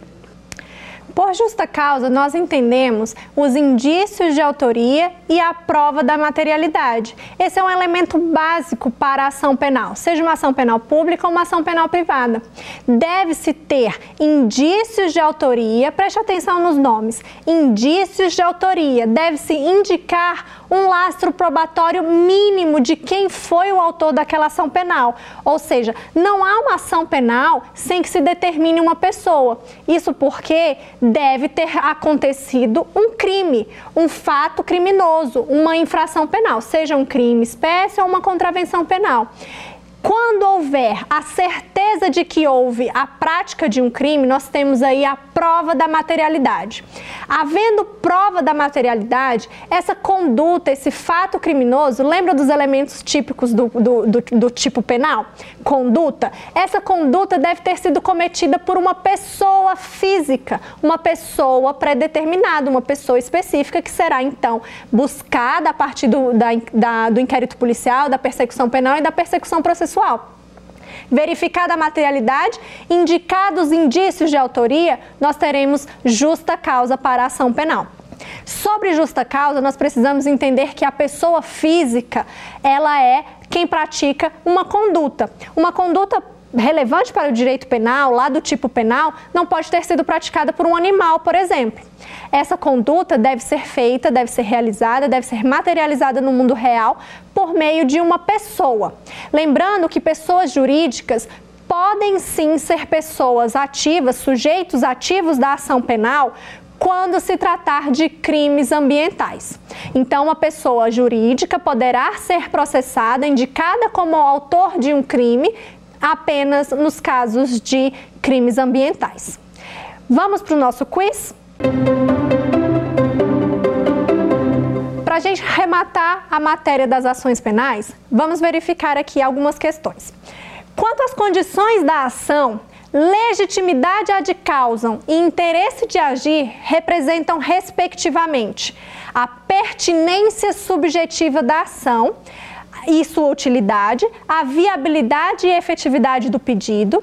Por justa causa, nós entendemos os indícios de autoria e a prova da materialidade. Esse é um elemento básico para a ação penal, seja uma ação penal pública ou uma ação penal privada. Deve-se ter indícios de autoria, preste atenção nos nomes, indícios de autoria, deve-se indicar um lastro probatório mínimo de quem foi o autor daquela ação penal. Ou seja, não há uma ação penal sem que se determine uma pessoa. Isso porque deve ter acontecido um crime, um fato criminoso, uma infração penal, seja um crime espécie ou uma contravenção penal. Quando houver a certeza de que houve a prática de um crime, nós temos aí a prova da materialidade. Havendo prova da materialidade, essa conduta, esse fato criminoso, lembra dos elementos típicos do, do, do, do tipo penal? Conduta. Essa conduta deve ter sido cometida por uma pessoa física, uma pessoa predeterminada, uma pessoa específica que será então buscada a partir do, da, da, do inquérito policial, da persecução penal e da persecução processual. Verificada a materialidade, indicados indícios de autoria, nós teremos justa causa para a ação penal. Sobre justa causa, nós precisamos entender que a pessoa física, ela é quem pratica uma conduta. Uma conduta relevante para o direito penal, lá do tipo penal, não pode ter sido praticada por um animal, por exemplo. Essa conduta deve ser feita, deve ser realizada, deve ser materializada no mundo real por meio de uma pessoa. Lembrando que pessoas jurídicas podem sim ser pessoas ativas, sujeitos ativos da ação penal, quando se tratar de crimes ambientais. Então, uma pessoa jurídica poderá ser processada, indicada como autor de um crime, apenas nos casos de crimes ambientais. Vamos para o nosso quiz? Para a gente rematar a matéria das ações penais, vamos verificar aqui algumas questões. Quanto às condições da ação, legitimidade ad causam e interesse de agir representam, respectivamente, a pertinência subjetiva da ação e sua utilidade, a viabilidade e efetividade do pedido,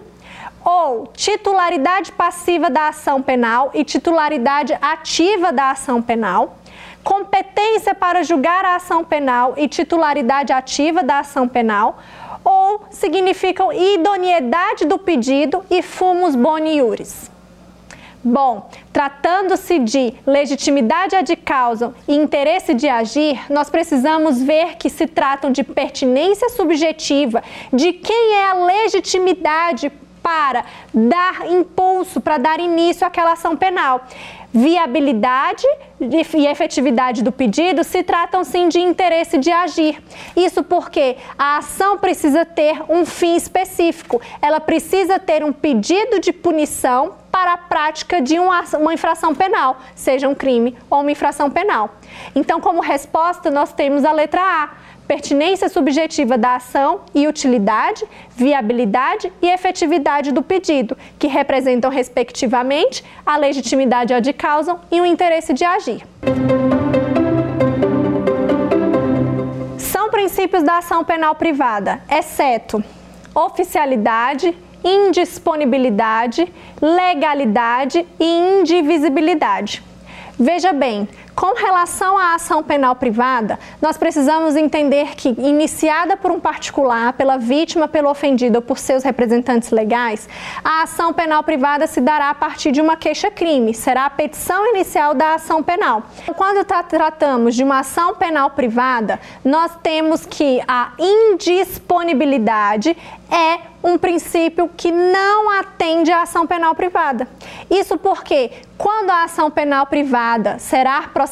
ou titularidade passiva da ação penal e titularidade ativa da ação penal, competência para julgar a ação penal e titularidade ativa da ação penal, ou significam idoneidade do pedido e fumus boni iuris. Bom, tratando-se de legitimidade ad causa e interesse de agir, nós precisamos ver que se tratam de pertinência subjetiva de quem é a legitimidade para dar impulso, para dar início àquela ação penal. Viabilidade e efetividade do pedido se tratam sim de interesse de agir. Isso porque a ação precisa ter um fim específico, ela precisa ter um pedido de punição para a prática de uma, infração penal, seja um crime ou uma infração penal. Então, como resposta, nós temos a letra A pertinência subjetiva da ação e utilidade, viabilidade e efetividade do pedido, que representam, respectivamente, a legitimidade ad causam e o interesse de agir. São princípios da ação penal privada, exceto oficialidade, indisponibilidade, legalidade e indivisibilidade. Veja bem, com relação à ação penal privada, nós precisamos entender que, iniciada por um particular, pela vítima, pelo ofendido ou por seus representantes legais, a ação penal privada se dará a partir de uma queixa-crime, será a petição inicial da ação penal. Quando tra tratamos de uma ação penal privada, nós temos que a indisponibilidade é um princípio que não atende à ação penal privada. Isso porque, quando a ação penal privada será processada,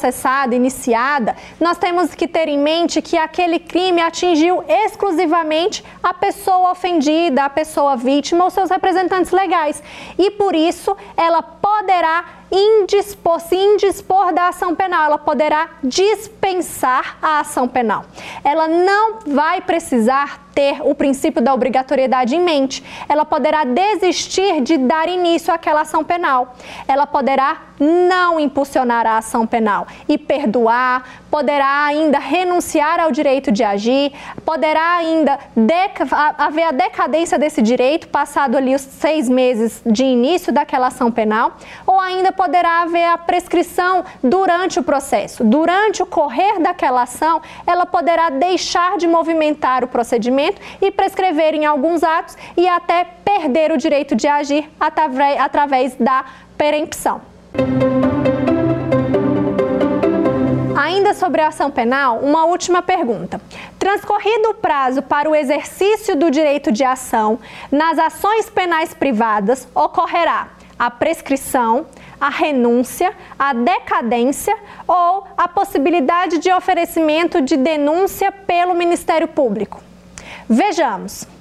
iniciada, nós temos que ter em mente que aquele crime atingiu exclusivamente a pessoa ofendida, a pessoa vítima ou seus representantes legais. E por isso, ela poderá indispor, se indispor da ação penal, ela poderá dispensar a ação penal. Ela não vai precisar ter o princípio da obrigatoriedade em mente. Ela poderá desistir de dar início àquela ação penal. Ela poderá não impulsionar a ação penal e perdoar, poderá ainda renunciar ao direito de agir, poderá ainda haver a decadência desse direito, passado ali os seis meses de início daquela ação penal, ou ainda poderá haver a prescrição durante o processo. Durante o correr daquela ação, ela poderá deixar de movimentar o procedimento e prescrever em alguns atos e até perder o direito de agir através da perempção. Ainda sobre a ação penal, uma última pergunta. Transcorrido o prazo para o exercício do direito de ação, nas ações penais privadas ocorrerá a prescrição, a renúncia, a decadência ou a possibilidade de oferecimento de denúncia pelo Ministério Público. Vejamos.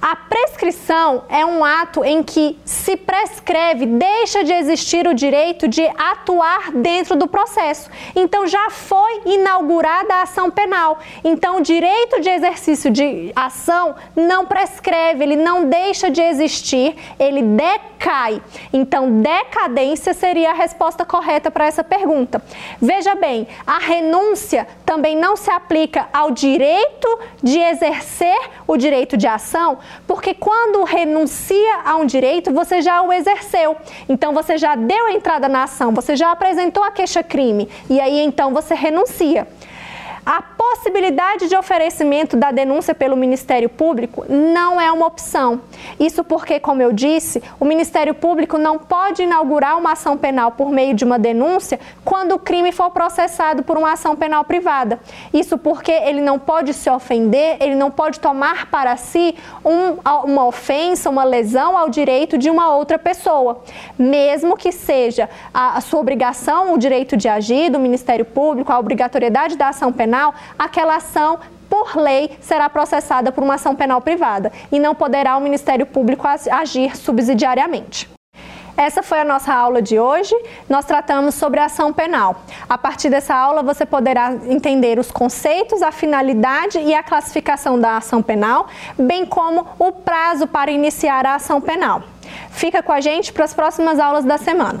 A prescrição é um ato em que se prescreve, deixa de existir o direito de atuar dentro do processo. Então já foi inaugurada a ação penal. Então o direito de exercício de ação não prescreve, ele não deixa de existir, ele decai. Então decadência seria a resposta correta para essa pergunta. Veja bem, a renúncia também não se aplica ao direito de exercer o direito de ação, porque quando renuncia a um direito, você já o exerceu. Então você já deu entrada na ação, você já apresentou a queixa-crime e aí então você renuncia. A possibilidade de oferecimento da denúncia pelo Ministério Público não é uma opção. Isso porque, como eu disse, o Ministério Público não pode inaugurar uma ação penal por meio de uma denúncia quando o crime for processado por uma ação penal privada. Isso porque ele não pode se ofender, ele não pode tomar para si um, uma ofensa, uma lesão ao direito de uma outra pessoa, mesmo que seja a, a sua obrigação, o direito de agir do Ministério Público, a obrigatoriedade da ação penal penal, aquela ação por lei, será processada por uma ação penal privada e não poderá o Ministério Público agir subsidiariamente. Essa foi a nossa aula de hoje. Nós tratamos sobre a ação penal. A partir dessa aula, você poderá entender os conceitos, a finalidade e a classificação da ação penal, bem como o prazo para iniciar a ação penal. Fica com a gente para as próximas aulas da semana.